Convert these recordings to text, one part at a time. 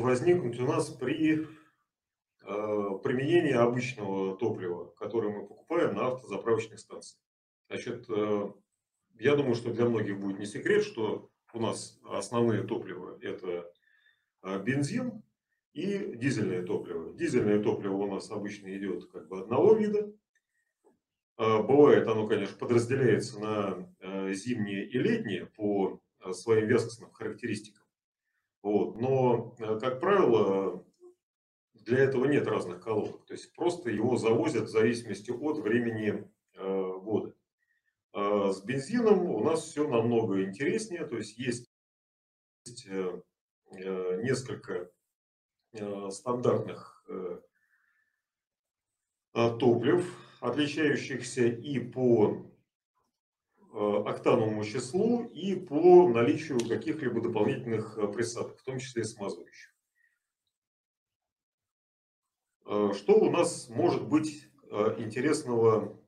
возникнуть у нас при э, применении обычного топлива, которое мы покупаем на автозаправочных станциях. Значит, э, я думаю, что для многих будет не секрет, что у нас основные топлива – это э, бензин и дизельное топливо. Дизельное топливо у нас обычно идет как бы одного вида. Бывает оно, конечно, подразделяется на зимнее и летнее по своим вескостным характеристикам. Но, э, как правило, для этого нет разных колонок. То есть просто его завозят в зависимости от времени э, года. А с бензином у нас все намного интереснее. То есть есть э, несколько стандартных топлив, отличающихся и по октановому числу и по наличию каких-либо дополнительных э, присадок, в том числе смазывающих. Э, что у нас может быть интересного,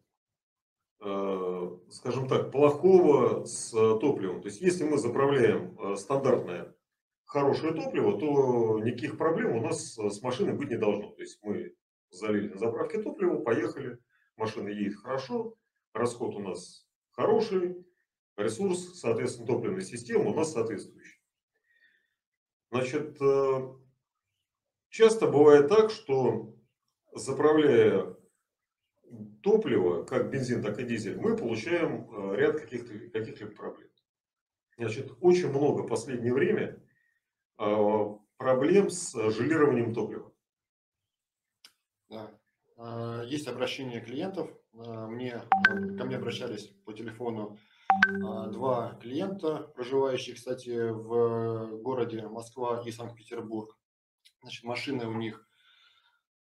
скажем так, плохого с топливом? То есть, если мы заправляем стандартное хорошее топливо, то никаких проблем у нас с машиной быть не должно. То есть, мы залили на заправке топливо, поехали, машина едет хорошо, расход у нас хороший, ресурс, соответственно, топливной системы у нас соответствующий. Значит, э, часто бывает так, что заправляя топливо, как бензин, так и дизель, мы получаем э, ряд каких-то, каких-либо проблем. Значит, очень много в последнее время э, проблем с желированием топлива. Да. А, есть обращение клиентов. А, мне, ко мне обращались по телефону а, два клиента, проживающие, кстати, в городе Москва и Санкт-Петербург. Значит, машины у них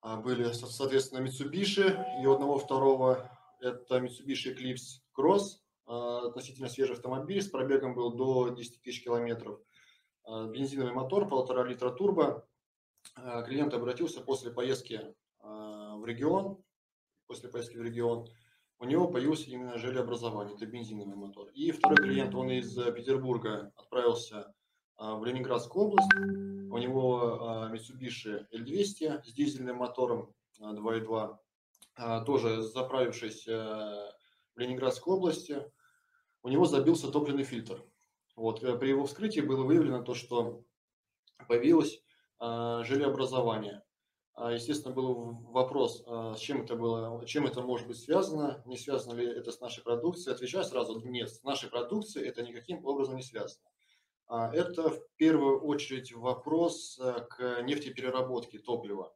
были, соответственно, Mitsubishi, и у одного второго это Mitsubishi Eclipse Cross, относительно свежий автомобиль, с пробегом был до 10 тысяч километров. Бензиновый мотор, полтора литра турбо. Клиент обратился после поездки в регион, после поездки в регион, у него появился именно желеобразование, это бензиновый мотор. И второй клиент, он из Петербурга отправился а, в Ленинградскую область, у него Mitsubishi L200 с дизельным мотором 2.2, а, тоже заправившись в Ленинградской области, у него забился топливный фильтр. Вот, э, при его вскрытии было выявлено то, что появилось желеобразование. А, естественно, был вопрос, а, с чем это было, чем это может быть связано, не связано ли это с нашей продукцией. Отвечаю сразу, нет, с нашей продукцией это никаким образом не связано. А, это в первую очередь вопрос к нефтепереработке топлива.